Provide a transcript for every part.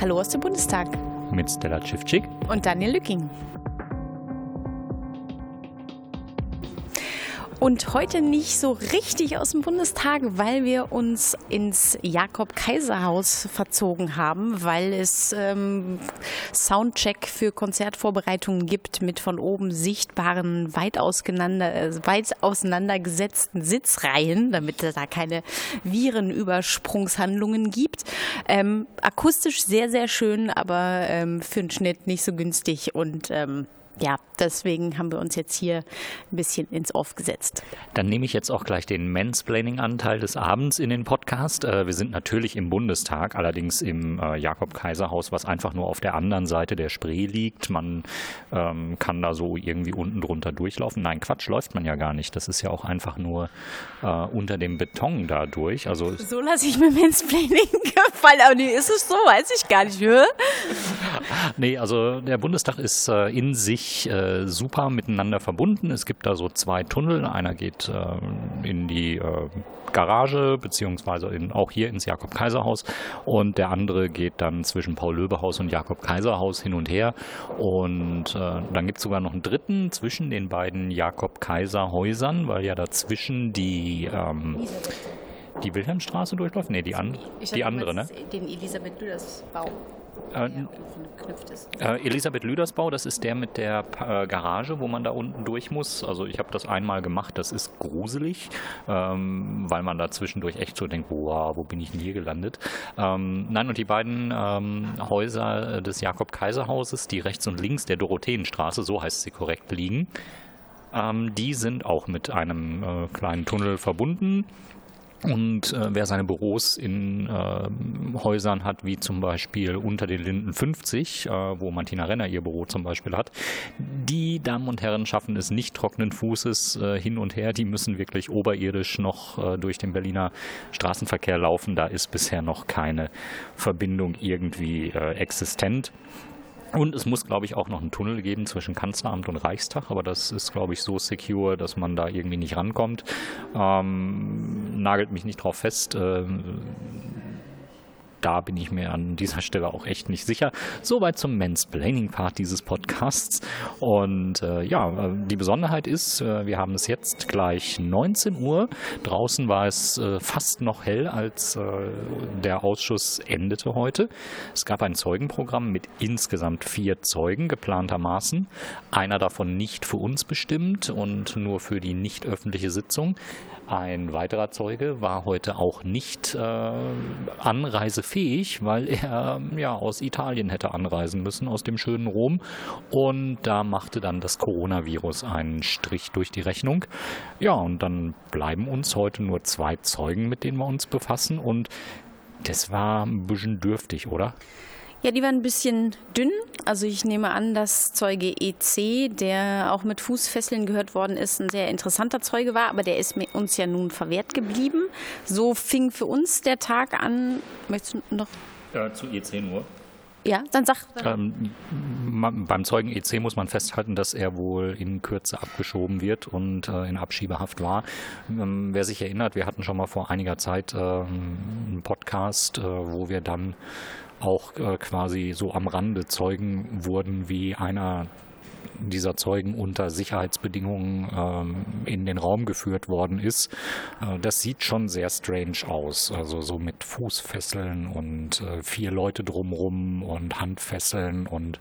Hallo aus dem Bundestag. Mit Stella Schiffczyk. Und Daniel Lücking. Und heute nicht so richtig aus dem Bundestag, weil wir uns ins Jakob-Kaiser-Haus verzogen haben, weil es ähm, Soundcheck für Konzertvorbereitungen gibt mit von oben sichtbaren, weit, auseinander, äh, weit auseinandergesetzten Sitzreihen, damit es da keine Virenübersprungshandlungen gibt. Ähm, akustisch sehr, sehr schön, aber ähm, für den Schnitt nicht so günstig und ähm, ja, deswegen haben wir uns jetzt hier ein bisschen ins Off gesetzt. Dann nehme ich jetzt auch gleich den Mansplaining-Anteil des Abends in den Podcast. Äh, wir sind natürlich im Bundestag, allerdings im äh, Jakob-Kaiser-Haus, was einfach nur auf der anderen Seite der Spree liegt. Man ähm, kann da so irgendwie unten drunter durchlaufen. Nein, Quatsch, läuft man ja gar nicht. Das ist ja auch einfach nur äh, unter dem Beton da durch. Also so lasse ich mir Mansplaining gefallen. Aber nee, ist es so? Weiß ich gar nicht. nee, also der Bundestag ist äh, in sich äh, super miteinander verbunden. Es gibt da so zwei Tunnel. Einer geht äh, in die äh, Garage, beziehungsweise in, auch hier ins Jakob-Kaiser-Haus. Und der andere geht dann zwischen Paul-Löbe-Haus und Jakob-Kaiser-Haus hin und her. Und äh, dann gibt es sogar noch einen dritten zwischen den beiden Jakob-Kaiser-Häusern, weil ja dazwischen die ähm, die Wilhelmstraße durchläuft? Nee, die, an, die andere, ne? Den Elisabeth Äh, äh, Elisabeth Lüdersbau, das ist der mit der äh, Garage, wo man da unten durch muss. Also ich habe das einmal gemacht, das ist gruselig, ähm, weil man da zwischendurch echt so denkt, wow, wo bin ich denn hier gelandet? Ähm, nein, und die beiden ähm, Häuser des Jakob-Kaiser-Hauses, die rechts und links der Dorotheenstraße, so heißt sie korrekt, liegen, ähm, die sind auch mit einem kleinen Tunnel verbunden. Und äh, wer seine Büros in äh, Häusern hat, wie zum Beispiel unter den Linden 50, äh, wo Martina Renner ihr Büro zum Beispiel hat, die Damen und Herren schaffen es nicht trockenen Fußes äh, hin und her. Die müssen wirklich oberirdisch noch äh, durch den Berliner Straßenverkehr laufen. Da ist bisher noch keine Verbindung irgendwie äh, existent. Und es muss, glaube ich, auch noch einen Tunnel geben zwischen Kanzleramt und Reichstag, aber das ist, glaube ich, so secure, dass man da irgendwie nicht rankommt. Ähm, nagelt mich nicht drauf fest. Ähm, da bin ich mir an dieser Stelle auch echt nicht sicher. Soweit zum Mansplaining-Part dieses Podcasts. Und äh, ja, die Besonderheit ist, äh, wir haben es jetzt gleich 19 Uhr. Draußen war es äh, fast noch hell, als äh, der Ausschuss endete heute. Es gab ein Zeugenprogramm mit insgesamt vier Zeugen geplantermaßen. Einer davon nicht für uns bestimmt und nur für die nicht öffentliche Sitzung. Ein weiterer Zeuge war heute auch nicht äh, anreisefähig, weil er ja aus Italien hätte anreisen müssen, aus dem schönen Rom. Und da machte dann das Coronavirus einen Strich durch die Rechnung. Ja, und dann bleiben uns heute nur zwei Zeugen, mit denen wir uns befassen. Und das war ein bisschen dürftig, oder? Ja, die waren ein bisschen dünn. Also ich nehme an, dass Zeuge EC, der auch mit Fußfesseln gehört worden ist, ein sehr interessanter Zeuge war, aber der ist uns ja nun verwehrt geblieben. So fing für uns der Tag an. Möchtest du noch? Ja, zu EC nur. Ja, dann sag. Ähm, beim Zeugen EC muss man festhalten, dass er wohl in Kürze abgeschoben wird und äh, in Abschiebehaft war. Ähm, wer sich erinnert, wir hatten schon mal vor einiger Zeit äh, einen Podcast, äh, wo wir dann auch äh, quasi so am Rande Zeugen wurden, wie einer dieser Zeugen unter Sicherheitsbedingungen ähm, in den Raum geführt worden ist. Äh, das sieht schon sehr strange aus. Also so mit Fußfesseln und äh, vier Leute drumrum und Handfesseln und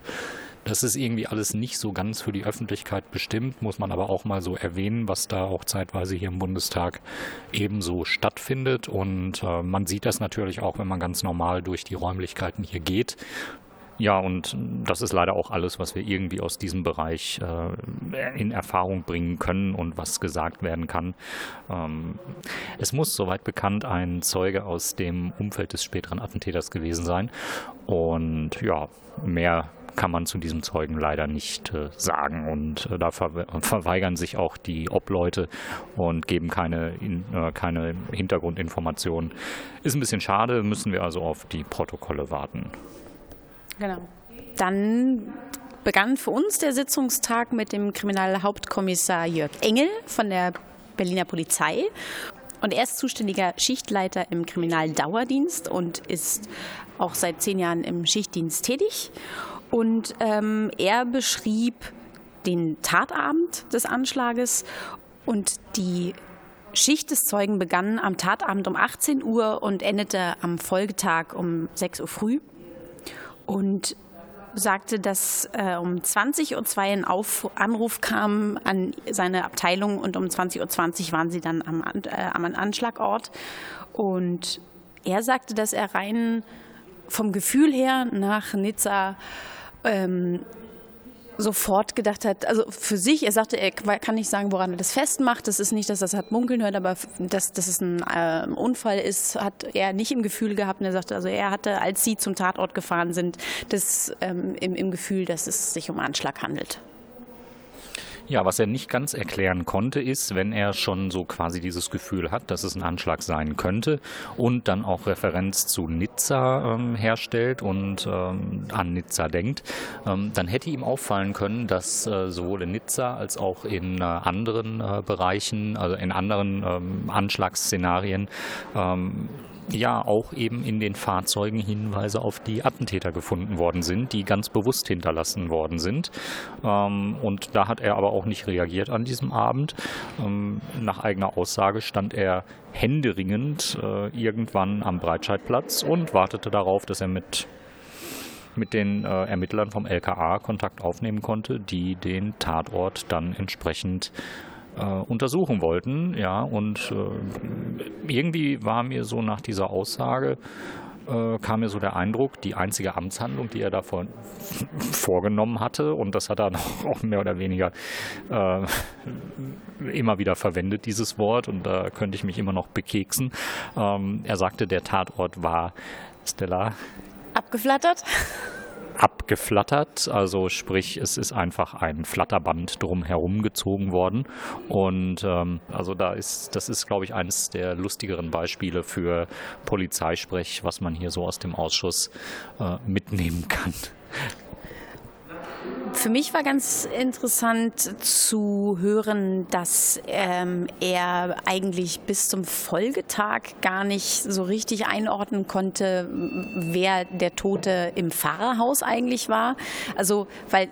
das ist irgendwie alles nicht so ganz für die Öffentlichkeit bestimmt, muss man aber auch mal so erwähnen, was da auch zeitweise hier im Bundestag ebenso stattfindet. Und äh, man sieht das natürlich auch, wenn man ganz normal durch die Räumlichkeiten hier geht. Ja, und das ist leider auch alles, was wir irgendwie aus diesem Bereich äh, in Erfahrung bringen können und was gesagt werden kann. Ähm, es muss, soweit bekannt, ein Zeuge aus dem Umfeld des späteren Attentäters gewesen sein. Und ja, mehr kann man zu diesem Zeugen leider nicht äh, sagen. Und äh, da ver verweigern sich auch die Obleute und geben keine, in, äh, keine Hintergrundinformationen. Ist ein bisschen schade, müssen wir also auf die Protokolle warten. Genau. Dann begann für uns der Sitzungstag mit dem Kriminalhauptkommissar Jörg Engel von der Berliner Polizei. und er ist zuständiger Schichtleiter im Kriminaldauerdienst und ist auch seit zehn Jahren im Schichtdienst tätig. Und ähm, er beschrieb den Tatabend des Anschlages und die Schicht des Zeugen begann am Tatabend um 18 Uhr und endete am Folgetag um 6 Uhr früh. Und sagte, dass äh, um 20.02 Uhr ein Auf Anruf kam an seine Abteilung und um 20.20 Uhr waren sie dann am, äh, am Anschlagort. Und er sagte, dass er rein vom Gefühl her nach Nizza ähm, sofort gedacht hat, also für sich, er sagte, er kann nicht sagen, woran er das festmacht. Das ist nicht, dass er das hat munkeln hört, aber dass, dass es ein äh, Unfall ist, hat er nicht im Gefühl gehabt. Und er sagte, also er hatte, als sie zum Tatort gefahren sind, das ähm, im, im Gefühl, dass es sich um Anschlag handelt. Ja, was er nicht ganz erklären konnte, ist, wenn er schon so quasi dieses Gefühl hat, dass es ein Anschlag sein könnte und dann auch Referenz zu Nizza ähm, herstellt und ähm, an Nizza denkt, ähm, dann hätte ihm auffallen können, dass äh, sowohl in Nizza als auch in äh, anderen äh, Bereichen, also in anderen ähm, Anschlagsszenarien, ähm, ja auch eben in den Fahrzeugen Hinweise auf die Attentäter gefunden worden sind, die ganz bewusst hinterlassen worden sind. Ähm, und da hat er aber auch nicht reagiert an diesem Abend. Ähm, nach eigener Aussage stand er händeringend äh, irgendwann am Breitscheidplatz und wartete darauf, dass er mit mit den äh, Ermittlern vom LKA Kontakt aufnehmen konnte, die den Tatort dann entsprechend äh, untersuchen wollten. Ja, und äh, irgendwie war mir so nach dieser Aussage, äh, kam mir so der Eindruck, die einzige Amtshandlung, die er davon vorgenommen hatte, und das hat er auch mehr oder weniger äh, immer wieder verwendet, dieses Wort, und da könnte ich mich immer noch bekeksen. Ähm, er sagte, der Tatort war Stella. Abgeflattert? Abgeflattert. Also sprich, es ist einfach ein Flatterband drum herum gezogen worden. Und ähm, also da ist, das ist, glaube ich, eines der lustigeren Beispiele für Polizeisprech, was man hier so aus dem Ausschuss äh, mitnehmen kann. Für mich war ganz interessant zu hören, dass ähm, er eigentlich bis zum Folgetag gar nicht so richtig einordnen konnte, wer der Tote im Fahrerhaus eigentlich war. Also, weil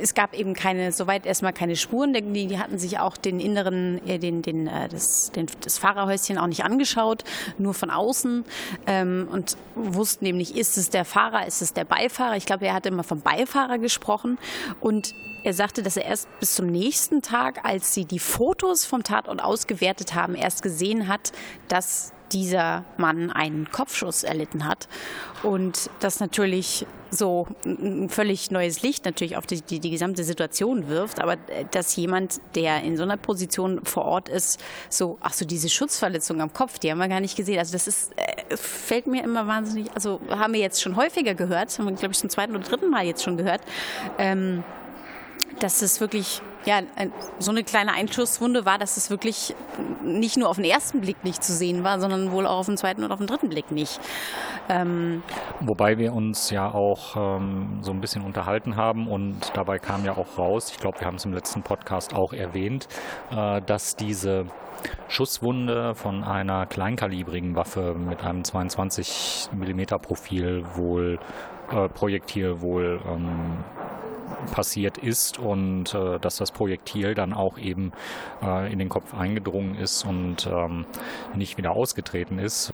es gab eben keine, soweit erstmal keine Spuren, die, die hatten sich auch den inneren, äh, den, den, äh, das, den, das Fahrerhäuschen auch nicht angeschaut, nur von außen ähm, und wussten nicht, ist es der Fahrer, ist es der Beifahrer. Ich glaube, er hat immer vom Beifahrer gesprochen und er sagte, dass er erst bis zum nächsten Tag, als sie die Fotos vom Tatort ausgewertet haben, erst gesehen hat, dass dieser Mann einen Kopfschuss erlitten hat. Und das natürlich so ein völlig neues Licht natürlich auf die, die, die, gesamte Situation wirft, aber äh, dass jemand, der in so einer Position vor Ort ist, so, ach so, diese Schutzverletzung am Kopf, die haben wir gar nicht gesehen. Also das ist, äh, fällt mir immer wahnsinnig, also haben wir jetzt schon häufiger gehört, haben wir, glaube ich, zum zweiten oder dritten Mal jetzt schon gehört, ähm, dass es wirklich ja, so eine kleine Einschusswunde war, dass es wirklich nicht nur auf den ersten Blick nicht zu sehen war, sondern wohl auch auf den zweiten und auf den dritten Blick nicht. Ähm Wobei wir uns ja auch ähm, so ein bisschen unterhalten haben und dabei kam ja auch raus, ich glaube, wir haben es im letzten Podcast auch erwähnt, äh, dass diese Schusswunde von einer kleinkalibrigen Waffe mit einem 22 mm Profil wohl äh, Projektil wohl ähm, passiert ist und äh, dass das Projektil dann auch eben äh, in den Kopf eingedrungen ist und ähm, nicht wieder ausgetreten ist.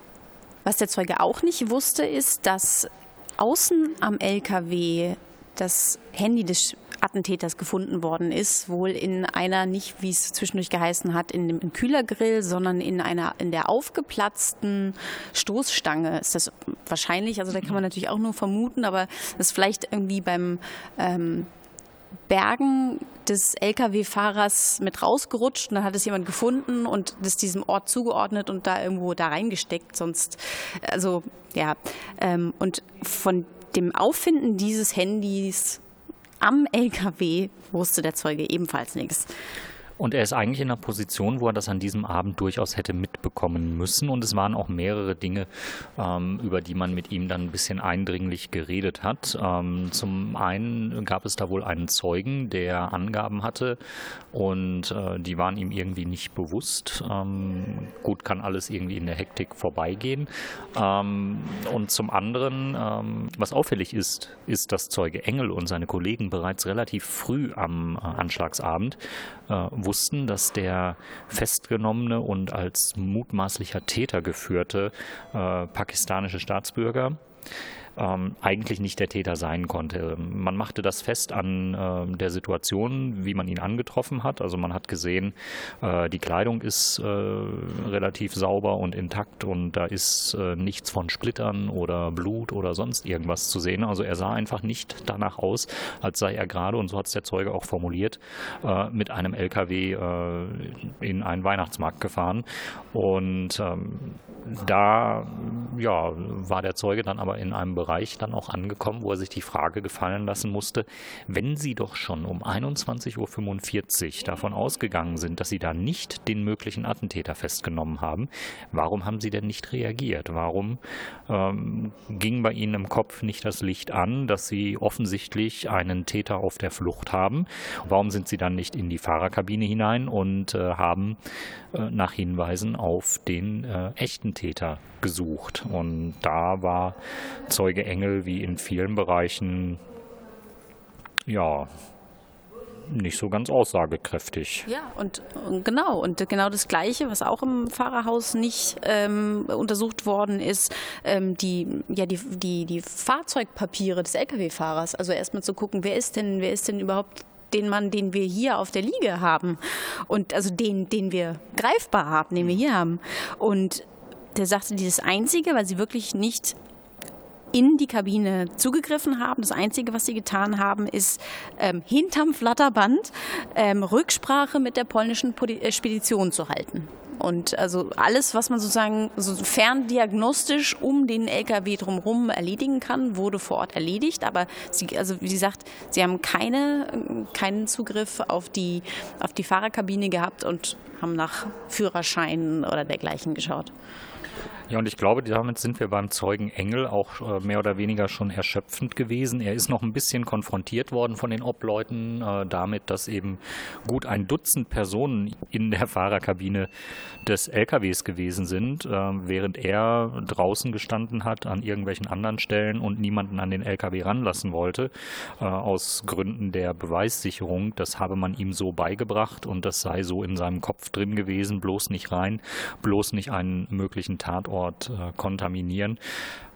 Was der Zeuge auch nicht wusste, ist, dass außen am LKW das Handy des Attentäters gefunden worden ist, wohl in einer, nicht wie es zwischendurch geheißen hat, in dem Kühlergrill, sondern in einer, in der aufgeplatzten Stoßstange ist das wahrscheinlich, also da kann man natürlich auch nur vermuten, aber das ist vielleicht irgendwie beim ähm, Bergen des Lkw-Fahrers mit rausgerutscht und dann hat es jemand gefunden und das diesem Ort zugeordnet und da irgendwo da reingesteckt. Sonst, also ja, ähm, und von dem Auffinden dieses Handys am LKW wusste der Zeuge ebenfalls nichts. Und er ist eigentlich in einer Position, wo er das an diesem Abend durchaus hätte mitbekommen müssen. Und es waren auch mehrere Dinge, ähm, über die man mit ihm dann ein bisschen eindringlich geredet hat. Ähm, zum einen gab es da wohl einen Zeugen, der Angaben hatte und äh, die waren ihm irgendwie nicht bewusst. Ähm, gut, kann alles irgendwie in der Hektik vorbeigehen. Ähm, und zum anderen, ähm, was auffällig ist, ist, dass Zeuge Engel und seine Kollegen bereits relativ früh am äh, Anschlagsabend äh, wussten, dass der festgenommene und als mutmaßlicher Täter geführte äh, pakistanische Staatsbürger ähm, eigentlich nicht der Täter sein konnte. Man machte das fest an äh, der Situation, wie man ihn angetroffen hat. Also man hat gesehen, äh, die Kleidung ist äh, relativ sauber und intakt und da ist äh, nichts von Splittern oder Blut oder sonst irgendwas zu sehen. Also er sah einfach nicht danach aus, als sei er gerade, und so hat es der Zeuge auch formuliert, äh, mit einem LKW äh, in einen Weihnachtsmarkt gefahren. Und ähm, da ja, war der Zeuge dann aber in einem Bereich dann auch angekommen, wo er sich die Frage gefallen lassen musste, wenn Sie doch schon um 21.45 Uhr davon ausgegangen sind, dass Sie da nicht den möglichen Attentäter festgenommen haben, warum haben Sie denn nicht reagiert? Warum ähm, ging bei Ihnen im Kopf nicht das Licht an, dass Sie offensichtlich einen Täter auf der Flucht haben? Warum sind Sie dann nicht in die Fahrerkabine hinein und äh, haben äh, nach Hinweisen auf den äh, echten Täter gesucht. Und da war Zeuge Engel wie in vielen Bereichen ja nicht so ganz aussagekräftig. Ja, und, und, genau, und genau das Gleiche, was auch im Fahrerhaus nicht ähm, untersucht worden ist, ähm, die, ja, die, die, die Fahrzeugpapiere des Lkw-Fahrers. Also erstmal zu gucken, wer ist denn, wer ist denn überhaupt den Mann, den wir hier auf der Liege haben und also den, den wir greifbar haben, den wir hier haben. Und der sagte, dieses Einzige, weil sie wirklich nicht in die Kabine zugegriffen haben. Das Einzige, was sie getan haben, ist ähm, hinterm Flatterband ähm, Rücksprache mit der polnischen äh, Spedition zu halten. Und also alles, was man sozusagen so ferndiagnostisch um den LKW drumherum erledigen kann, wurde vor Ort erledigt. Aber sie, also wie sie sagt, sie haben keine, keinen Zugriff auf die, auf die Fahrerkabine gehabt und haben nach Führerscheinen oder dergleichen geschaut. Ja, und ich glaube, damit sind wir beim Zeugen Engel auch äh, mehr oder weniger schon erschöpfend gewesen. Er ist noch ein bisschen konfrontiert worden von den Obleuten äh, damit, dass eben gut ein Dutzend Personen in der Fahrerkabine des LKWs gewesen sind, äh, während er draußen gestanden hat an irgendwelchen anderen Stellen und niemanden an den LKW ranlassen wollte, äh, aus Gründen der Beweissicherung. Das habe man ihm so beigebracht und das sei so in seinem Kopf drin gewesen, bloß nicht rein, bloß nicht einen möglichen Tatort Standort äh, kontaminieren.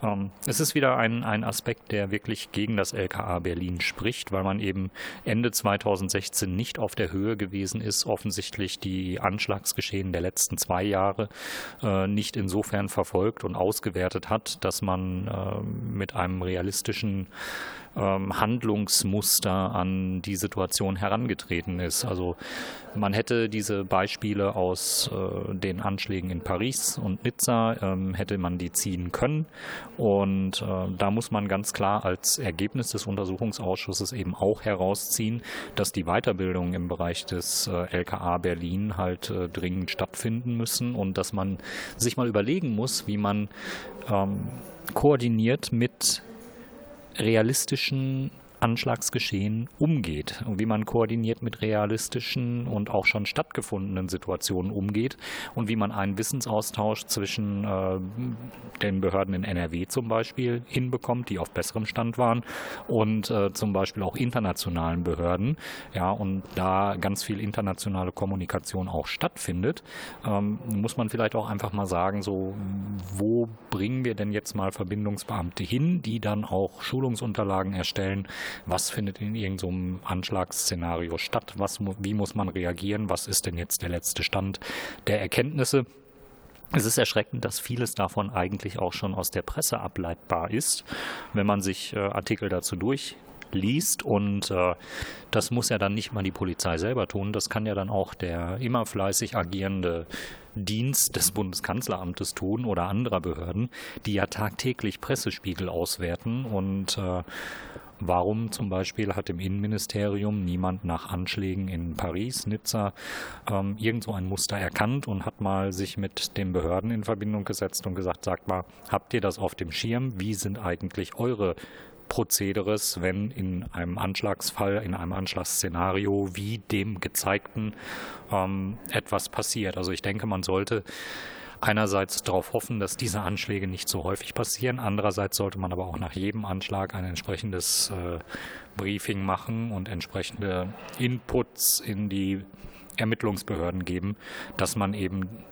Ähm, es ist wieder ein, ein Aspekt, der wirklich gegen das LKA Berlin spricht, weil man eben Ende 2016 nicht auf der Höhe gewesen ist, offensichtlich die Anschlagsgeschehen der letzten zwei Jahre äh, nicht insofern verfolgt und ausgewertet hat, dass man äh, mit einem realistischen ähm, Handlungsmuster an die Situation herangetreten ist. Also man hätte diese Beispiele aus äh, den Anschlägen in Paris und Nizza, ähm, hätte man die ziehen können. Und äh, da muss man ganz klar als Ergebnis des Untersuchungsausschusses eben auch herausziehen, dass die Weiterbildungen im Bereich des äh, LKA Berlin halt äh, dringend stattfinden müssen und dass man sich mal überlegen muss, wie man ähm, koordiniert mit realistischen Anschlagsgeschehen umgeht und wie man koordiniert mit realistischen und auch schon stattgefundenen Situationen umgeht und wie man einen Wissensaustausch zwischen äh, den Behörden in NRW zum Beispiel hinbekommt, die auf besserem Stand waren und äh, zum Beispiel auch internationalen Behörden. Ja, und da ganz viel internationale Kommunikation auch stattfindet, ähm, muss man vielleicht auch einfach mal sagen, so, wo bringen wir denn jetzt mal Verbindungsbeamte hin, die dann auch Schulungsunterlagen erstellen, was findet in irgendeinem Anschlagsszenario statt, was, wie muss man reagieren, was ist denn jetzt der letzte Stand der Erkenntnisse. Es ist erschreckend, dass vieles davon eigentlich auch schon aus der Presse ableitbar ist, wenn man sich äh, Artikel dazu durch liest. Und äh, das muss ja dann nicht mal die Polizei selber tun. Das kann ja dann auch der immer fleißig agierende Dienst des Bundeskanzleramtes tun oder anderer Behörden, die ja tagtäglich Pressespiegel auswerten und äh, Warum zum Beispiel hat im Innenministerium niemand nach Anschlägen in Paris, Nizza ähm, irgend so ein Muster erkannt und hat mal sich mit den Behörden in Verbindung gesetzt und gesagt, sagt mal, habt ihr das auf dem Schirm? Wie sind eigentlich eure Prozederes, wenn in einem Anschlagsfall, in einem Anschlagsszenario wie dem gezeigten ähm, etwas passiert? Also ich denke, man sollte einerseits darauf hoffen, dass diese Anschläge nicht so häufig passieren. Andererseits sollte man aber auch nach jedem Anschlag ein entsprechendes äh, Briefing machen und entsprechende Inputs in die Ermittlungsbehörden geben, dass man eben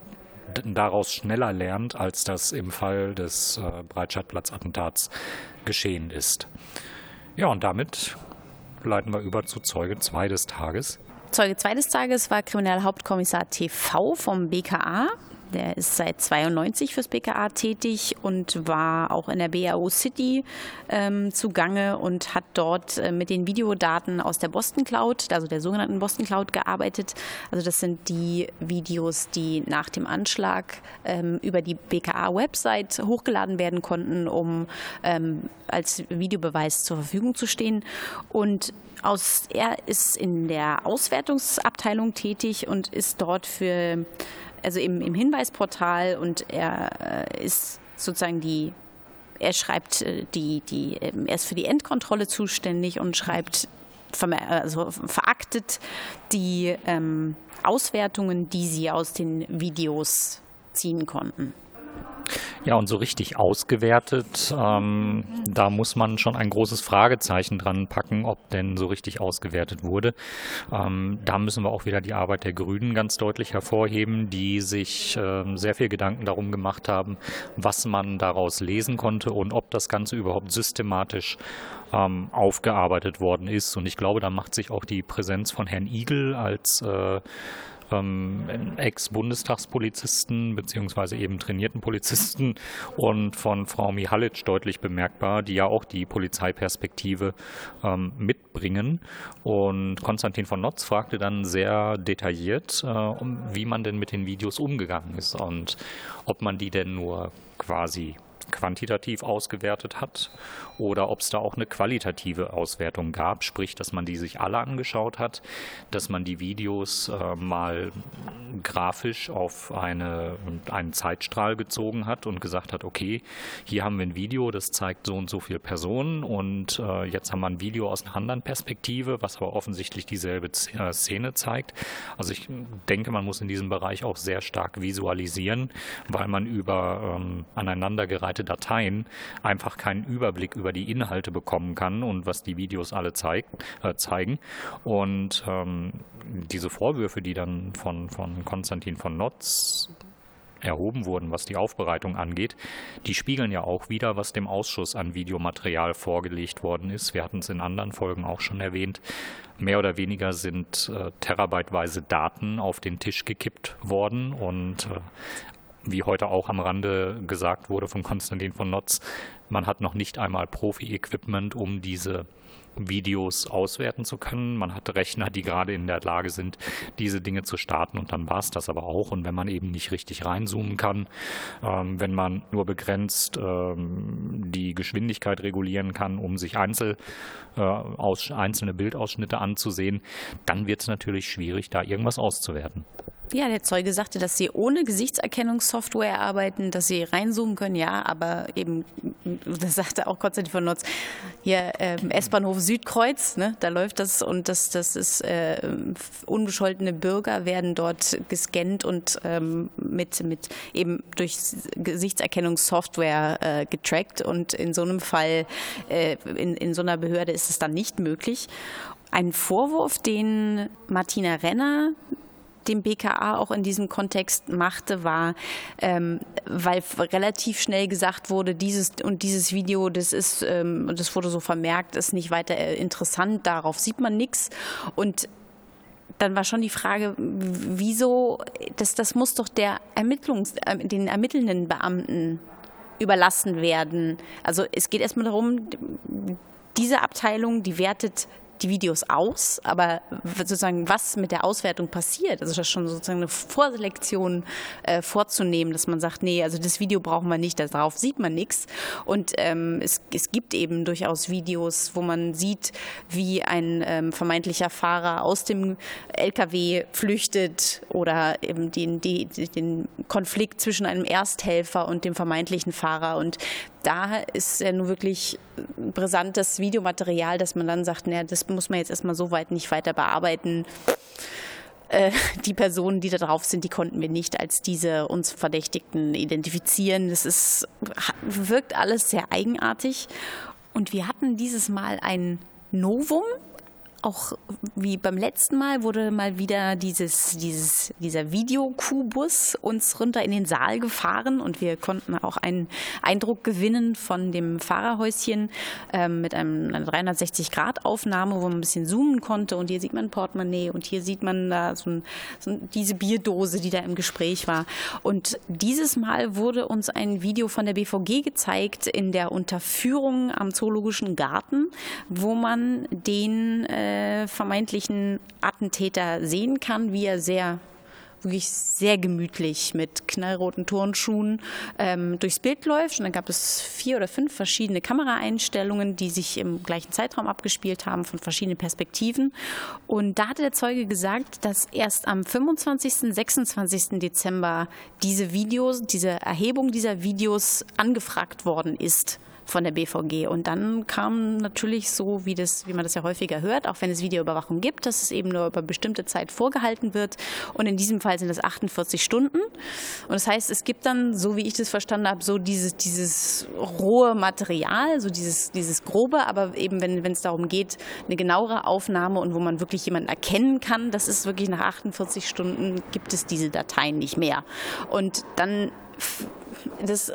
daraus schneller lernt, als das im Fall des äh, Breitscheidplatz-Attentats geschehen ist. Ja, und damit leiten wir über zu Zeuge 2 des Tages. Zeuge 2 des Tages war Kriminalhauptkommissar TV vom BKA. Der ist seit 92 fürs BKA tätig und war auch in der BAO City ähm, zugange und hat dort äh, mit den Videodaten aus der Boston Cloud, also der sogenannten Boston Cloud, gearbeitet. Also das sind die Videos, die nach dem Anschlag ähm, über die BKA-Website hochgeladen werden konnten, um ähm, als Videobeweis zur Verfügung zu stehen. Und aus, er ist in der Auswertungsabteilung tätig und ist dort für also im, im Hinweisportal und er äh, ist sozusagen die er schreibt äh, die, die, ähm, er ist für die Endkontrolle zuständig und schreibt, also veraktet die ähm, Auswertungen, die sie aus den Videos ziehen konnten. Ja, und so richtig ausgewertet, ähm, da muss man schon ein großes Fragezeichen dran packen, ob denn so richtig ausgewertet wurde. Ähm, da müssen wir auch wieder die Arbeit der Grünen ganz deutlich hervorheben, die sich ähm, sehr viel Gedanken darum gemacht haben, was man daraus lesen konnte und ob das Ganze überhaupt systematisch ähm, aufgearbeitet worden ist. Und ich glaube, da macht sich auch die Präsenz von Herrn Igel als äh, ähm, Ex-Bundestagspolizisten beziehungsweise eben trainierten Polizisten und von Frau Mihalic deutlich bemerkbar, die ja auch die Polizeiperspektive ähm, mitbringen. Und Konstantin von Notz fragte dann sehr detailliert, äh, wie man denn mit den Videos umgegangen ist und ob man die denn nur quasi quantitativ ausgewertet hat oder ob es da auch eine qualitative Auswertung gab, sprich, dass man die sich alle angeschaut hat, dass man die Videos äh, mal grafisch auf eine, einen Zeitstrahl gezogen hat und gesagt hat, okay, hier haben wir ein Video, das zeigt so und so viele Personen und äh, jetzt haben wir ein Video aus einer anderen Perspektive, was aber offensichtlich dieselbe äh, Szene zeigt. Also ich denke, man muss in diesem Bereich auch sehr stark visualisieren, weil man über ähm, aneinandergereihte Dateien einfach keinen Überblick über die Inhalte bekommen kann und was die Videos alle zeig, äh, zeigen. Und ähm, diese Vorwürfe, die dann von, von Konstantin von Notz erhoben wurden, was die Aufbereitung angeht, die spiegeln ja auch wieder, was dem Ausschuss an Videomaterial vorgelegt worden ist. Wir hatten es in anderen Folgen auch schon erwähnt. Mehr oder weniger sind äh, terabyteweise Daten auf den Tisch gekippt worden und äh, wie heute auch am Rande gesagt wurde von Konstantin von Notz, man hat noch nicht einmal Profi-Equipment, um diese Videos auswerten zu können. Man hat Rechner, die gerade in der Lage sind, diese Dinge zu starten und dann war es das aber auch. Und wenn man eben nicht richtig reinzoomen kann, ähm, wenn man nur begrenzt ähm, die Geschwindigkeit regulieren kann, um sich einzel, äh, aus, einzelne Bildausschnitte anzusehen, dann wird es natürlich schwierig, da irgendwas auszuwerten. Ja, der Zeuge sagte, dass sie ohne Gesichtserkennungssoftware arbeiten, dass sie reinzoomen können, ja, aber eben, das sagte auch Konstantin von Nutz, hier ähm, S-Bahnhof Südkreuz, ne, da läuft das und das, das ist äh, unbescholtene Bürger werden dort gescannt und ähm, mit, mit eben durch Gesichtserkennungssoftware äh, getrackt. Und in so einem Fall, äh, in, in so einer Behörde ist es dann nicht möglich. Ein Vorwurf, den Martina Renner dem BKA auch in diesem Kontext machte, war, ähm, weil relativ schnell gesagt wurde, dieses und dieses Video, das ist, ähm, das wurde so vermerkt, ist nicht weiter äh, interessant, darauf sieht man nichts. Und dann war schon die Frage, wieso, das, das muss doch der Ermittlungs, äh, den ermittelnden Beamten überlassen werden. Also es geht erstmal darum, diese Abteilung, die wertet die Videos aus, aber sozusagen was mit der Auswertung passiert, also das schon sozusagen eine Vorselektion äh, vorzunehmen, dass man sagt, nee, also das Video brauchen wir nicht, darauf sieht man nichts. Und ähm, es, es gibt eben durchaus Videos, wo man sieht, wie ein ähm, vermeintlicher Fahrer aus dem LKW flüchtet oder eben den, die, den Konflikt zwischen einem Ersthelfer und dem vermeintlichen Fahrer. Und da ist ja nur wirklich brisantes Videomaterial, dass man dann sagt, naja, das muss man jetzt erstmal so weit nicht weiter bearbeiten. Äh, die Personen, die da drauf sind, die konnten wir nicht als diese uns Verdächtigten identifizieren. Das ist, wirkt alles sehr eigenartig. Und wir hatten dieses Mal ein Novum, auch wie beim letzten Mal wurde mal wieder dieses, dieses, dieser Videokubus uns runter in den Saal gefahren und wir konnten auch einen Eindruck gewinnen von dem Fahrerhäuschen ähm, mit einem, einer 360-Grad-Aufnahme, wo man ein bisschen zoomen konnte und hier sieht man Portemonnaie und hier sieht man da so, ein, so diese Bierdose, die da im Gespräch war. Und dieses Mal wurde uns ein Video von der BVG gezeigt in der Unterführung am Zoologischen Garten, wo man den äh, äh, vermeintlichen Attentäter sehen kann, wie er sehr wirklich sehr gemütlich mit knallroten Turnschuhen ähm, durchs Bild läuft. Und dann gab es vier oder fünf verschiedene Kameraeinstellungen, die sich im gleichen Zeitraum abgespielt haben, von verschiedenen Perspektiven. Und da hatte der Zeuge gesagt, dass erst am 25., 26. Dezember diese Videos, diese Erhebung dieser Videos angefragt worden ist von der BVG. Und dann kam natürlich so, wie, das, wie man das ja häufiger hört, auch wenn es Videoüberwachung gibt, dass es eben nur über bestimmte Zeit vorgehalten wird. Und in diesem Fall sind es 48 Stunden. Und das heißt, es gibt dann, so wie ich das verstanden habe, so dieses, dieses rohe Material, so dieses, dieses grobe, aber eben wenn es darum geht, eine genauere Aufnahme und wo man wirklich jemanden erkennen kann, das ist wirklich nach 48 Stunden gibt es diese Dateien nicht mehr. Und dann das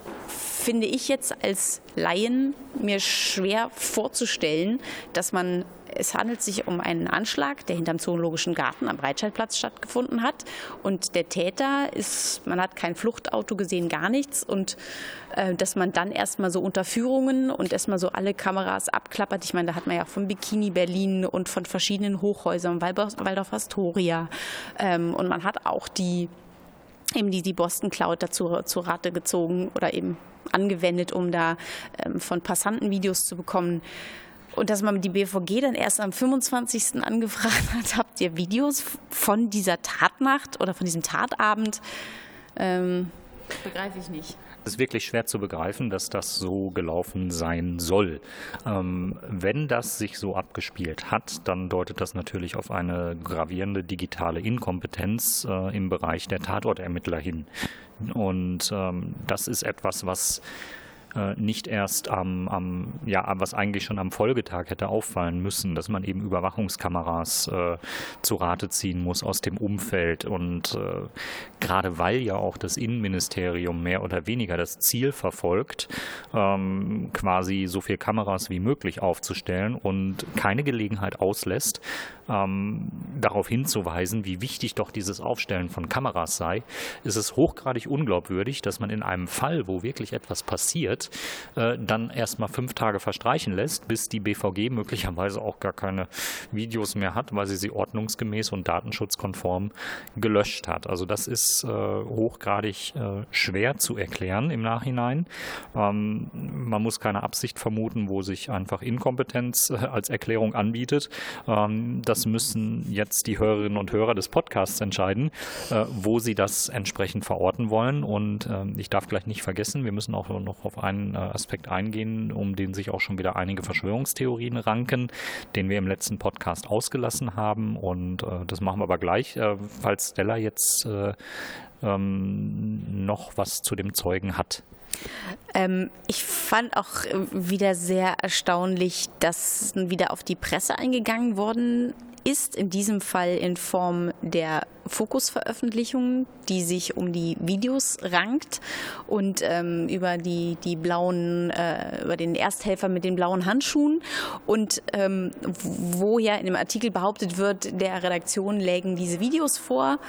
finde ich jetzt als Laien mir schwer vorzustellen, dass man es handelt sich um einen Anschlag, der hinterm Zoologischen Garten am Breitscheidplatz stattgefunden hat. Und der Täter ist, man hat kein Fluchtauto gesehen, gar nichts. Und äh, dass man dann erstmal so Unterführungen und erstmal so alle Kameras abklappert. Ich meine, da hat man ja von Bikini Berlin und von verschiedenen Hochhäusern, Waldorf Astoria. Ähm, und man hat auch die eben die, die Boston Cloud dazu zur Rate gezogen oder eben angewendet, um da ähm, von Passanten Videos zu bekommen. Und dass man die BVG dann erst am 25. angefragt hat, habt ihr Videos von dieser Tatnacht oder von diesem Tatabend? Ähm, begreife ich nicht. Es ist wirklich schwer zu begreifen, dass das so gelaufen sein soll. Ähm, wenn das sich so abgespielt hat, dann deutet das natürlich auf eine gravierende digitale Inkompetenz äh, im Bereich der Tatortermittler hin. Und ähm, das ist etwas, was äh, nicht erst am, am, ja, was eigentlich schon am Folgetag hätte auffallen müssen, dass man eben Überwachungskameras äh, zu Rate ziehen muss aus dem Umfeld. Und äh, gerade weil ja auch das Innenministerium mehr oder weniger das Ziel verfolgt, ähm, quasi so viele Kameras wie möglich aufzustellen und keine Gelegenheit auslässt, ähm, darauf hinzuweisen, wie wichtig doch dieses Aufstellen von Kameras sei, ist es hochgradig unglaubwürdig, dass man in einem Fall, wo wirklich etwas passiert, äh, dann erstmal fünf Tage verstreichen lässt, bis die BVG möglicherweise auch gar keine Videos mehr hat, weil sie sie ordnungsgemäß und datenschutzkonform gelöscht hat. Also das ist äh, hochgradig äh, schwer zu erklären im Nachhinein. Ähm, man muss keine Absicht vermuten, wo sich einfach Inkompetenz äh, als Erklärung anbietet. Ähm, das müssen jetzt die Hörerinnen und Hörer des Podcasts entscheiden, wo sie das entsprechend verorten wollen. Und äh, ich darf gleich nicht vergessen, wir müssen auch noch auf einen äh, Aspekt eingehen, um den sich auch schon wieder einige Verschwörungstheorien ranken, den wir im letzten Podcast ausgelassen haben. Und äh, das machen wir aber gleich, äh, falls Stella jetzt äh, ähm, noch was zu dem Zeugen hat. Ähm, ich fand auch wieder sehr erstaunlich, dass wieder auf die Presse eingegangen worden ist, in diesem Fall in Form der Fokusveröffentlichung, die sich um die Videos rankt und ähm, über die, die blauen, äh, über den Ersthelfer mit den blauen Handschuhen. Und ähm, wo ja in dem Artikel behauptet wird, der Redaktion lägen diese Videos vor,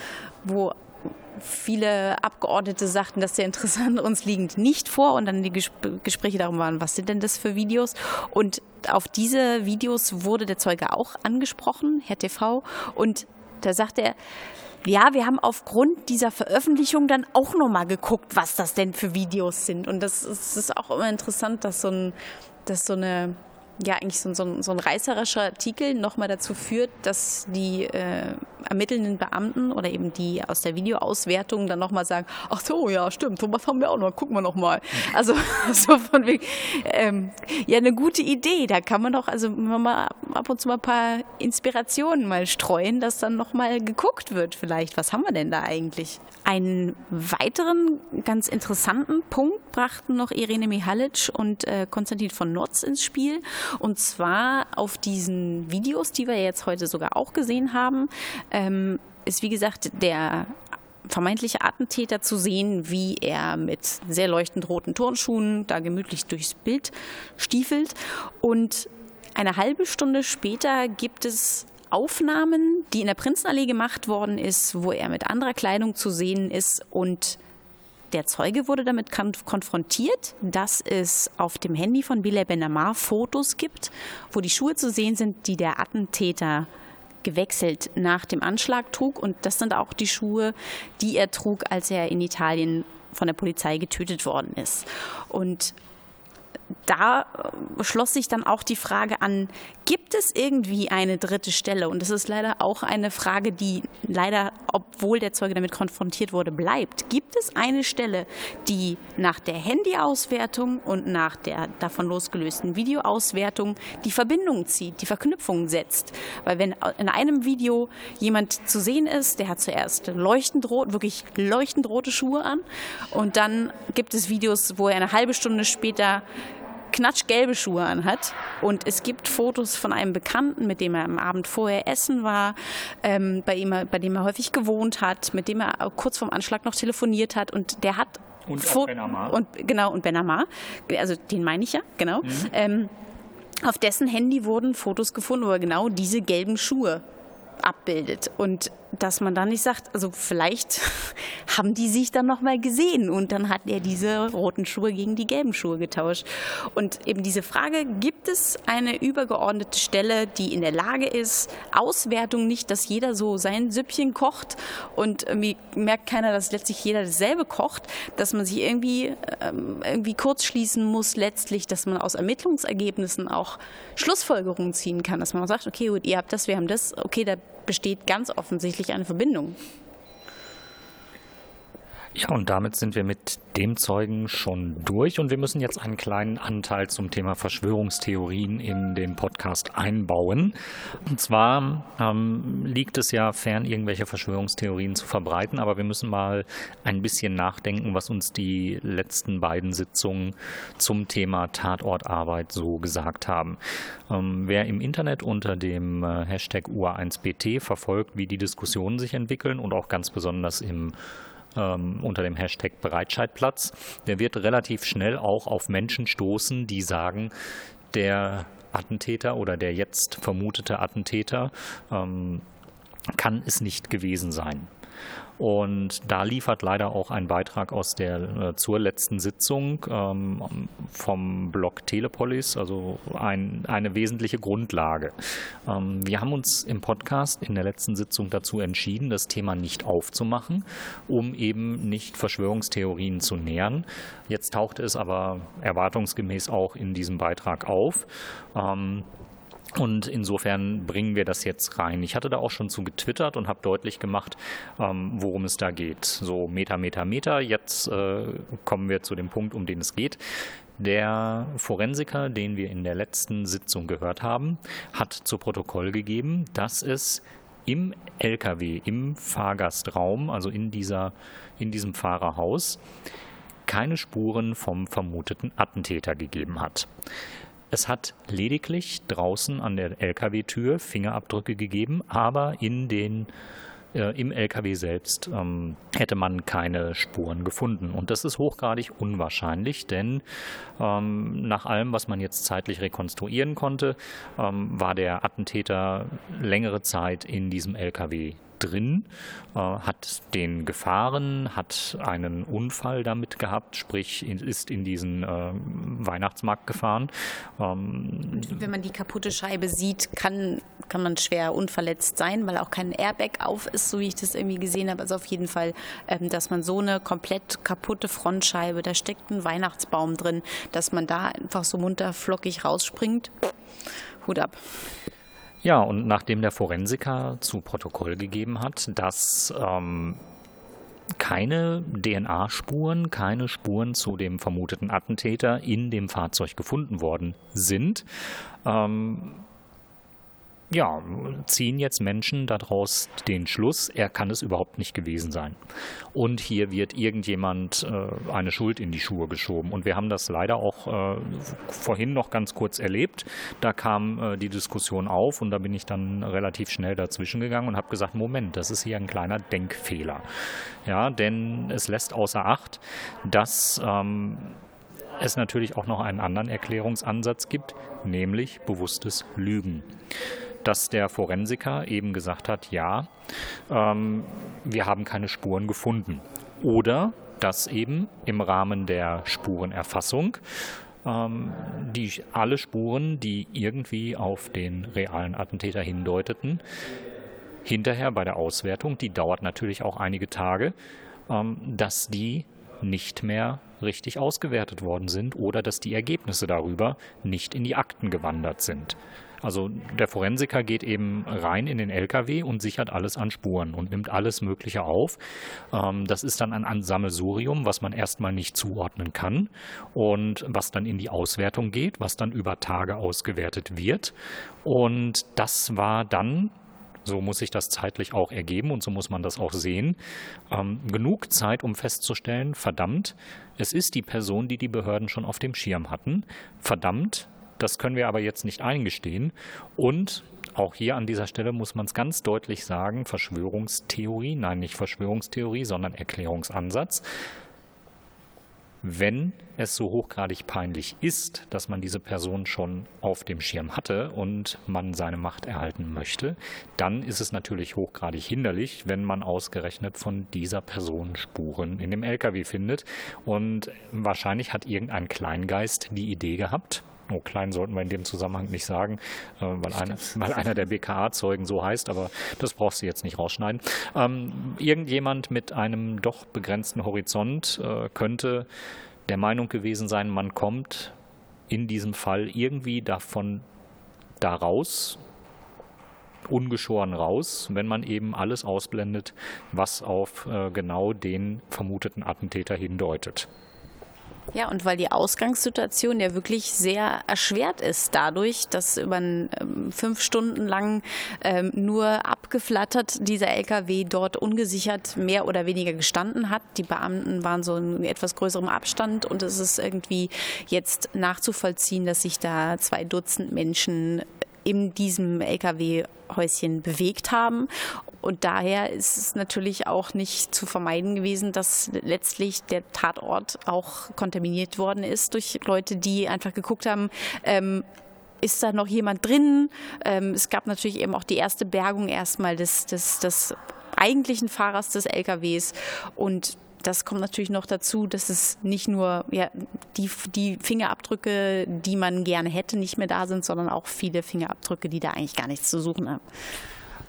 wo viele Abgeordnete sagten, das ist sehr interessant, uns liegen nicht vor und dann die Gespräche darum waren, was sind denn das für Videos? Und auf diese Videos wurde der Zeuge auch angesprochen, Herr TV, und da sagte er, ja, wir haben aufgrund dieser Veröffentlichung dann auch nochmal geguckt, was das denn für Videos sind. Und das ist, das ist auch immer interessant, dass so, ein, dass so eine ja eigentlich so, so, so ein reißerischer Artikel nochmal dazu führt, dass die äh, ermittelnden Beamten oder eben die aus der Videoauswertung dann nochmal sagen, ach so, ja, stimmt, sowas haben wir auch noch, gucken wir nochmal. Also so von wegen, ähm, ja, eine gute Idee, da kann man doch also mal ab und zu mal ein paar Inspirationen mal streuen, dass dann nochmal geguckt wird vielleicht, was haben wir denn da eigentlich? Einen weiteren ganz interessanten Punkt brachten noch Irene Mihalic und äh, Konstantin von Notz ins Spiel. Und zwar auf diesen Videos, die wir jetzt heute sogar auch gesehen haben, ähm, ist wie gesagt der vermeintliche Attentäter zu sehen, wie er mit sehr leuchtend roten Turnschuhen da gemütlich durchs Bild stiefelt. Und eine halbe Stunde später gibt es Aufnahmen, die in der Prinzenallee gemacht worden ist, wo er mit anderer Kleidung zu sehen ist und der Zeuge wurde damit konfrontiert, dass es auf dem Handy von Bilal Benamar Fotos gibt, wo die Schuhe zu sehen sind, die der Attentäter gewechselt nach dem Anschlag trug. Und das sind auch die Schuhe, die er trug, als er in Italien von der Polizei getötet worden ist. Und da äh, schloss sich dann auch die Frage an, gibt es irgendwie eine dritte Stelle? Und das ist leider auch eine Frage, die leider, obwohl der Zeuge damit konfrontiert wurde, bleibt. Gibt es eine Stelle, die nach der Handyauswertung und nach der davon losgelösten Videoauswertung die Verbindung zieht, die Verknüpfung setzt? Weil wenn in einem Video jemand zu sehen ist, der hat zuerst leuchtend rot, wirklich leuchtend rote Schuhe an und dann gibt es Videos, wo er eine halbe Stunde später knatschgelbe Schuhe anhat. Und es gibt Fotos von einem Bekannten, mit dem er am Abend vorher essen war, ähm, bei, ihm, bei dem er häufig gewohnt hat, mit dem er kurz vorm Anschlag noch telefoniert hat. Und der hat. Und Fo Ben Amar. Und, genau, und Ben Amar. Also den meine ich ja, genau. Mhm. Ähm, auf dessen Handy wurden Fotos gefunden, wo er genau diese gelben Schuhe abbildet. Und dass man dann nicht sagt, also vielleicht haben die sich dann nochmal gesehen und dann hat er diese roten Schuhe gegen die gelben Schuhe getauscht. Und eben diese Frage, gibt es eine übergeordnete Stelle, die in der Lage ist, Auswertung nicht, dass jeder so sein Süppchen kocht und irgendwie merkt keiner, dass letztlich jeder dasselbe kocht, dass man sich irgendwie, ähm, irgendwie kurz schließen muss letztlich, dass man aus Ermittlungsergebnissen auch Schlussfolgerungen ziehen kann, dass man auch sagt, okay, gut, ihr habt das, wir haben das, okay, da besteht ganz offensichtlich eine Verbindung. Ja, und damit sind wir mit dem Zeugen schon durch und wir müssen jetzt einen kleinen Anteil zum Thema Verschwörungstheorien in den Podcast einbauen. Und zwar ähm, liegt es ja fern, irgendwelche Verschwörungstheorien zu verbreiten, aber wir müssen mal ein bisschen nachdenken, was uns die letzten beiden Sitzungen zum Thema Tatortarbeit so gesagt haben. Ähm, wer im Internet unter dem äh, Hashtag UA1BT verfolgt, wie die Diskussionen sich entwickeln und auch ganz besonders im ähm, unter dem Hashtag Breitscheidplatz, der wird relativ schnell auch auf Menschen stoßen, die sagen, der Attentäter oder der jetzt vermutete Attentäter ähm, kann es nicht gewesen sein. Und da liefert leider auch ein Beitrag aus der äh, zur letzten Sitzung ähm, vom Blog Telepolis, also ein, eine wesentliche Grundlage. Ähm, wir haben uns im Podcast in der letzten Sitzung dazu entschieden, das Thema nicht aufzumachen, um eben nicht Verschwörungstheorien zu nähern. Jetzt taucht es aber erwartungsgemäß auch in diesem Beitrag auf. Ähm, und insofern bringen wir das jetzt rein. Ich hatte da auch schon zu getwittert und habe deutlich gemacht, ähm, worum es da geht. So Meter, Meter, Meter. Jetzt äh, kommen wir zu dem Punkt, um den es geht. Der Forensiker, den wir in der letzten Sitzung gehört haben, hat zu Protokoll gegeben, dass es im LKW, im Fahrgastraum, also in, dieser, in diesem Fahrerhaus, keine Spuren vom vermuteten Attentäter gegeben hat. Es hat lediglich draußen an der Lkw-Tür Fingerabdrücke gegeben, aber in den äh, im LKW selbst ähm, hätte man keine Spuren gefunden. Und das ist hochgradig unwahrscheinlich, denn ähm, nach allem, was man jetzt zeitlich rekonstruieren konnte, ähm, war der Attentäter längere Zeit in diesem LKW drin, äh, hat den gefahren, hat einen Unfall damit gehabt, sprich ist in diesen äh, Weihnachtsmarkt gefahren. Ähm, wenn man die kaputte Scheibe sieht, kann, kann man schwer unverletzt sein, weil auch kein Airbag auf ist, so wie ich das irgendwie gesehen habe. Also auf jeden Fall, ähm, dass man so eine komplett kaputte Frontscheibe, da steckt ein Weihnachtsbaum drin, dass man da einfach so munter flockig rausspringt. Hut ab. Ja, und nachdem der Forensiker zu Protokoll gegeben hat, dass ähm, keine DNA-Spuren, keine Spuren zu dem vermuteten Attentäter in dem Fahrzeug gefunden worden sind, ähm, ja, ziehen jetzt Menschen daraus den Schluss, er kann es überhaupt nicht gewesen sein. Und hier wird irgendjemand äh, eine Schuld in die Schuhe geschoben. Und wir haben das leider auch äh, vorhin noch ganz kurz erlebt. Da kam äh, die Diskussion auf und da bin ich dann relativ schnell dazwischen gegangen und habe gesagt, Moment, das ist hier ein kleiner Denkfehler. Ja, denn es lässt außer Acht, dass ähm, es natürlich auch noch einen anderen Erklärungsansatz gibt, nämlich bewusstes Lügen dass der Forensiker eben gesagt hat, ja, ähm, wir haben keine Spuren gefunden. Oder dass eben im Rahmen der Spurenerfassung ähm, die alle Spuren, die irgendwie auf den realen Attentäter hindeuteten, hinterher bei der Auswertung, die dauert natürlich auch einige Tage, ähm, dass die nicht mehr richtig ausgewertet worden sind oder dass die Ergebnisse darüber nicht in die Akten gewandert sind. Also der Forensiker geht eben rein in den LKW und sichert alles an Spuren und nimmt alles Mögliche auf. Ähm, das ist dann ein Ansammelsurium, was man erstmal nicht zuordnen kann und was dann in die Auswertung geht, was dann über Tage ausgewertet wird. Und das war dann so muss sich das zeitlich auch ergeben und so muss man das auch sehen. Ähm, genug Zeit, um festzustellen, verdammt, es ist die Person, die die Behörden schon auf dem Schirm hatten. Verdammt, das können wir aber jetzt nicht eingestehen. Und auch hier an dieser Stelle muss man es ganz deutlich sagen, Verschwörungstheorie, nein, nicht Verschwörungstheorie, sondern Erklärungsansatz. Wenn es so hochgradig peinlich ist, dass man diese Person schon auf dem Schirm hatte und man seine Macht erhalten möchte, dann ist es natürlich hochgradig hinderlich, wenn man ausgerechnet von dieser Person Spuren in dem LKW findet. Und wahrscheinlich hat irgendein Kleingeist die Idee gehabt, Oh, klein sollten wir in dem Zusammenhang nicht sagen, äh, weil, einer, weil einer der BKA-Zeugen so heißt, aber das brauchst du jetzt nicht rausschneiden. Ähm, irgendjemand mit einem doch begrenzten Horizont äh, könnte der Meinung gewesen sein, man kommt in diesem Fall irgendwie davon da raus, ungeschoren raus, wenn man eben alles ausblendet, was auf äh, genau den vermuteten Attentäter hindeutet. Ja, und weil die Ausgangssituation ja wirklich sehr erschwert ist dadurch, dass über einen, ähm, fünf Stunden lang ähm, nur abgeflattert dieser LKW dort ungesichert mehr oder weniger gestanden hat. Die Beamten waren so in etwas größerem Abstand und es ist irgendwie jetzt nachzuvollziehen, dass sich da zwei Dutzend Menschen in diesem LKW-Häuschen bewegt haben. Und daher ist es natürlich auch nicht zu vermeiden gewesen, dass letztlich der Tatort auch kontaminiert worden ist durch Leute, die einfach geguckt haben, ähm, ist da noch jemand drin? Ähm, es gab natürlich eben auch die erste Bergung erstmal des, des, des eigentlichen Fahrers des LKWs und das kommt natürlich noch dazu, dass es nicht nur ja, die, die Fingerabdrücke, die man gerne hätte, nicht mehr da sind, sondern auch viele Fingerabdrücke, die da eigentlich gar nichts zu suchen haben.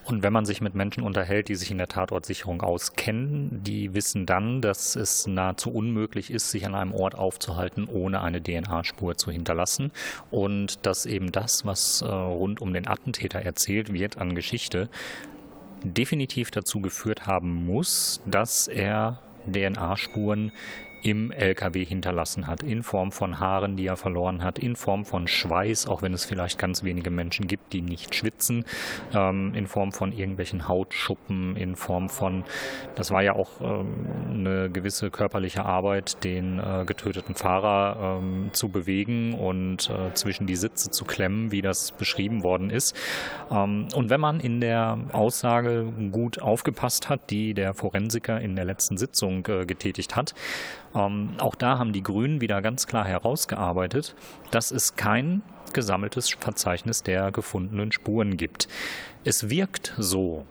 Und wenn man sich mit Menschen unterhält, die sich in der Tatortsicherung auskennen, die wissen dann, dass es nahezu unmöglich ist, sich an einem Ort aufzuhalten, ohne eine DNA-Spur zu hinterlassen. Und dass eben das, was äh, rund um den Attentäter erzählt wird an Geschichte, definitiv dazu geführt haben muss, dass er DNA-Spuren im LKW hinterlassen hat, in Form von Haaren, die er verloren hat, in Form von Schweiß, auch wenn es vielleicht ganz wenige Menschen gibt, die nicht schwitzen, ähm, in Form von irgendwelchen Hautschuppen, in Form von, das war ja auch ähm, eine gewisse körperliche Arbeit, den äh, getöteten Fahrer ähm, zu bewegen und äh, zwischen die Sitze zu klemmen, wie das beschrieben worden ist. Ähm, und wenn man in der Aussage gut aufgepasst hat, die der Forensiker in der letzten Sitzung äh, getätigt hat, ähm, auch da haben die Grünen wieder ganz klar herausgearbeitet, dass es kein gesammeltes Verzeichnis der gefundenen Spuren gibt. Es wirkt so,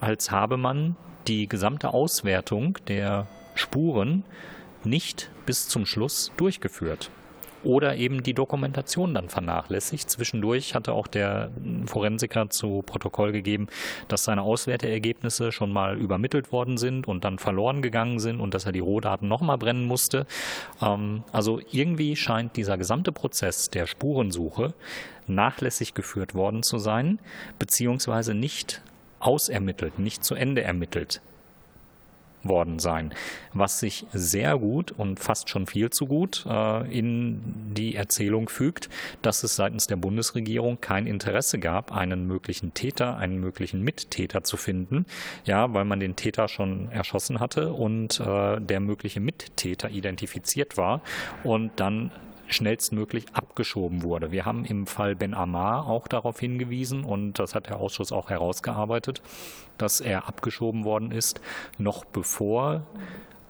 als habe man die gesamte Auswertung der Spuren nicht bis zum Schluss durchgeführt oder eben die Dokumentation dann vernachlässigt. Zwischendurch hatte auch der Forensiker zu Protokoll gegeben, dass seine Auswerteergebnisse schon mal übermittelt worden sind und dann verloren gegangen sind und dass er die Rohdaten nochmal brennen musste. Ähm, also irgendwie scheint dieser gesamte Prozess der Spurensuche nachlässig geführt worden zu sein, beziehungsweise nicht ausermittelt, nicht zu Ende ermittelt worden sein, was sich sehr gut und fast schon viel zu gut äh, in die Erzählung fügt, dass es seitens der Bundesregierung kein Interesse gab, einen möglichen Täter, einen möglichen Mittäter zu finden, ja, weil man den Täter schon erschossen hatte und äh, der mögliche Mittäter identifiziert war. Und dann schnellstmöglich abgeschoben wurde. Wir haben im Fall Ben Amar auch darauf hingewiesen und das hat der Ausschuss auch herausgearbeitet, dass er abgeschoben worden ist, noch bevor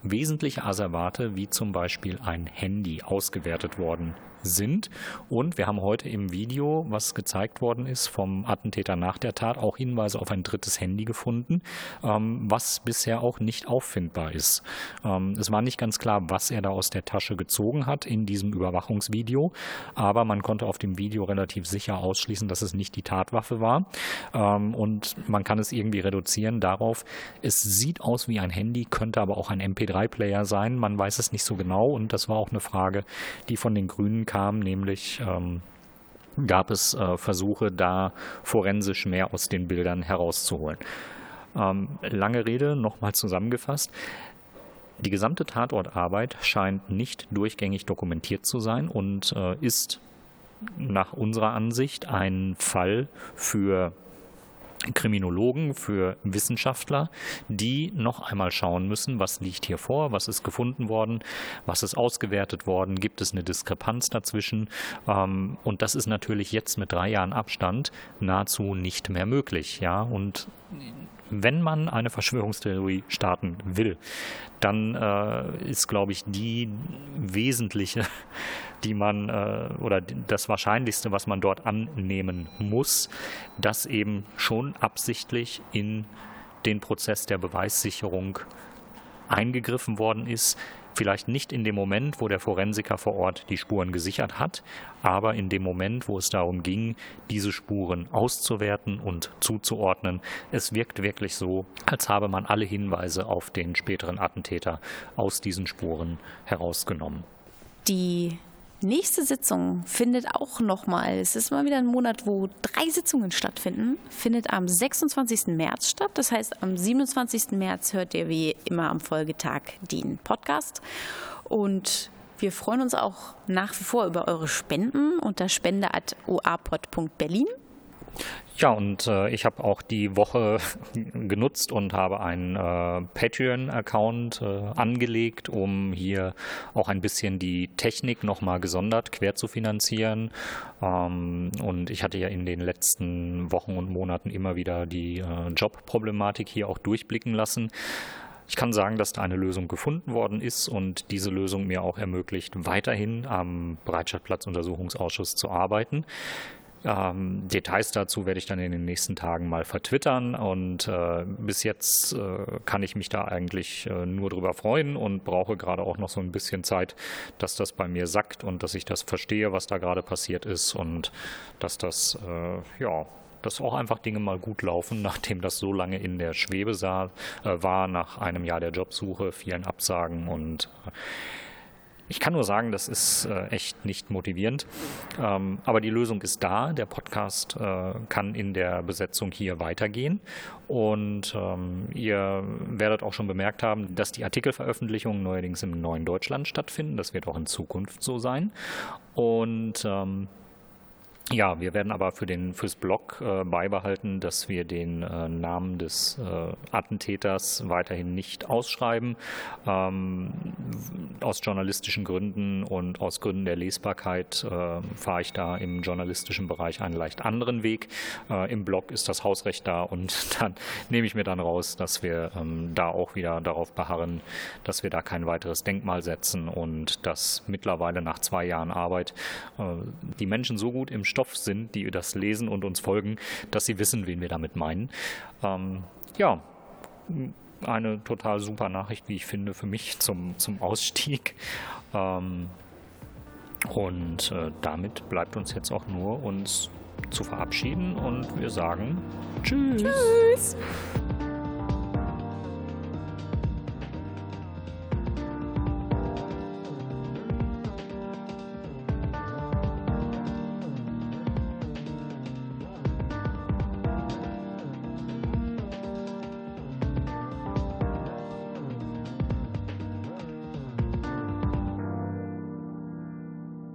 wesentliche Asservate wie zum Beispiel ein Handy ausgewertet worden sind. Und wir haben heute im Video, was gezeigt worden ist vom Attentäter nach der Tat, auch Hinweise auf ein drittes Handy gefunden, ähm, was bisher auch nicht auffindbar ist. Ähm, es war nicht ganz klar, was er da aus der Tasche gezogen hat in diesem Überwachungsvideo, aber man konnte auf dem Video relativ sicher ausschließen, dass es nicht die Tatwaffe war. Ähm, und man kann es irgendwie reduzieren darauf, es sieht aus wie ein Handy, könnte aber auch ein MP3-Player sein. Man weiß es nicht so genau und das war auch eine Frage, die von den Grünen kam, nämlich ähm, gab es äh, Versuche, da forensisch mehr aus den Bildern herauszuholen. Ähm, lange Rede, nochmal zusammengefasst. Die gesamte Tatortarbeit scheint nicht durchgängig dokumentiert zu sein und äh, ist nach unserer Ansicht ein Fall für Kriminologen, für Wissenschaftler, die noch einmal schauen müssen, was liegt hier vor, was ist gefunden worden, was ist ausgewertet worden, gibt es eine Diskrepanz dazwischen. Ähm, und das ist natürlich jetzt mit drei Jahren Abstand nahezu nicht mehr möglich. Ja, und wenn man eine Verschwörungstheorie starten will, dann äh, ist, glaube ich, die wesentliche, die man äh, oder das Wahrscheinlichste, was man dort annehmen muss, dass eben schon absichtlich in den Prozess der Beweissicherung eingegriffen worden ist, Vielleicht nicht in dem Moment, wo der Forensiker vor Ort die Spuren gesichert hat, aber in dem Moment, wo es darum ging, diese Spuren auszuwerten und zuzuordnen. Es wirkt wirklich so, als habe man alle Hinweise auf den späteren Attentäter aus diesen Spuren herausgenommen. Die nächste Sitzung findet auch nochmal, es ist mal wieder ein Monat, wo drei Sitzungen stattfinden, findet am 26. März statt. Das heißt, am 27. März hört ihr wie immer am Folgetag den Podcast. Und wir freuen uns auch nach wie vor über eure Spenden unter spende.oapod.berlin. Ja, und äh, ich habe auch die Woche genutzt und habe einen äh, Patreon-Account äh, angelegt, um hier auch ein bisschen die Technik nochmal gesondert quer zu finanzieren. Ähm, und ich hatte ja in den letzten Wochen und Monaten immer wieder die äh, Jobproblematik hier auch durchblicken lassen. Ich kann sagen, dass da eine Lösung gefunden worden ist und diese Lösung mir auch ermöglicht, weiterhin am Breitscheidplatzuntersuchungsausschuss zu arbeiten. Ähm, Details dazu werde ich dann in den nächsten Tagen mal vertwittern und äh, bis jetzt äh, kann ich mich da eigentlich äh, nur drüber freuen und brauche gerade auch noch so ein bisschen Zeit, dass das bei mir sackt und dass ich das verstehe, was da gerade passiert ist und dass das, äh, ja, dass auch einfach Dinge mal gut laufen, nachdem das so lange in der Schwebe sah, äh, war, nach einem Jahr der Jobsuche, vielen Absagen und äh, ich kann nur sagen, das ist äh, echt nicht motivierend. Ähm, aber die Lösung ist da. Der Podcast äh, kann in der Besetzung hier weitergehen. Und ähm, ihr werdet auch schon bemerkt haben, dass die Artikelveröffentlichungen neuerdings im neuen Deutschland stattfinden. Das wird auch in Zukunft so sein. Und ähm, ja, wir werden aber für den fürs Blog äh, beibehalten, dass wir den äh, Namen des äh, Attentäters weiterhin nicht ausschreiben. Ähm, aus journalistischen Gründen und aus Gründen der Lesbarkeit äh, fahre ich da im journalistischen Bereich einen leicht anderen Weg. Äh, Im Blog ist das Hausrecht da und dann nehme ich mir dann raus, dass wir ähm, da auch wieder darauf beharren, dass wir da kein weiteres Denkmal setzen und dass mittlerweile nach zwei Jahren Arbeit äh, die Menschen so gut im Stoff sind, die das lesen und uns folgen, dass sie wissen, wen wir damit meinen. Ähm, ja, eine total super Nachricht, wie ich finde, für mich zum, zum Ausstieg. Ähm, und äh, damit bleibt uns jetzt auch nur, uns zu verabschieden und wir sagen Tschüss. Tschüss.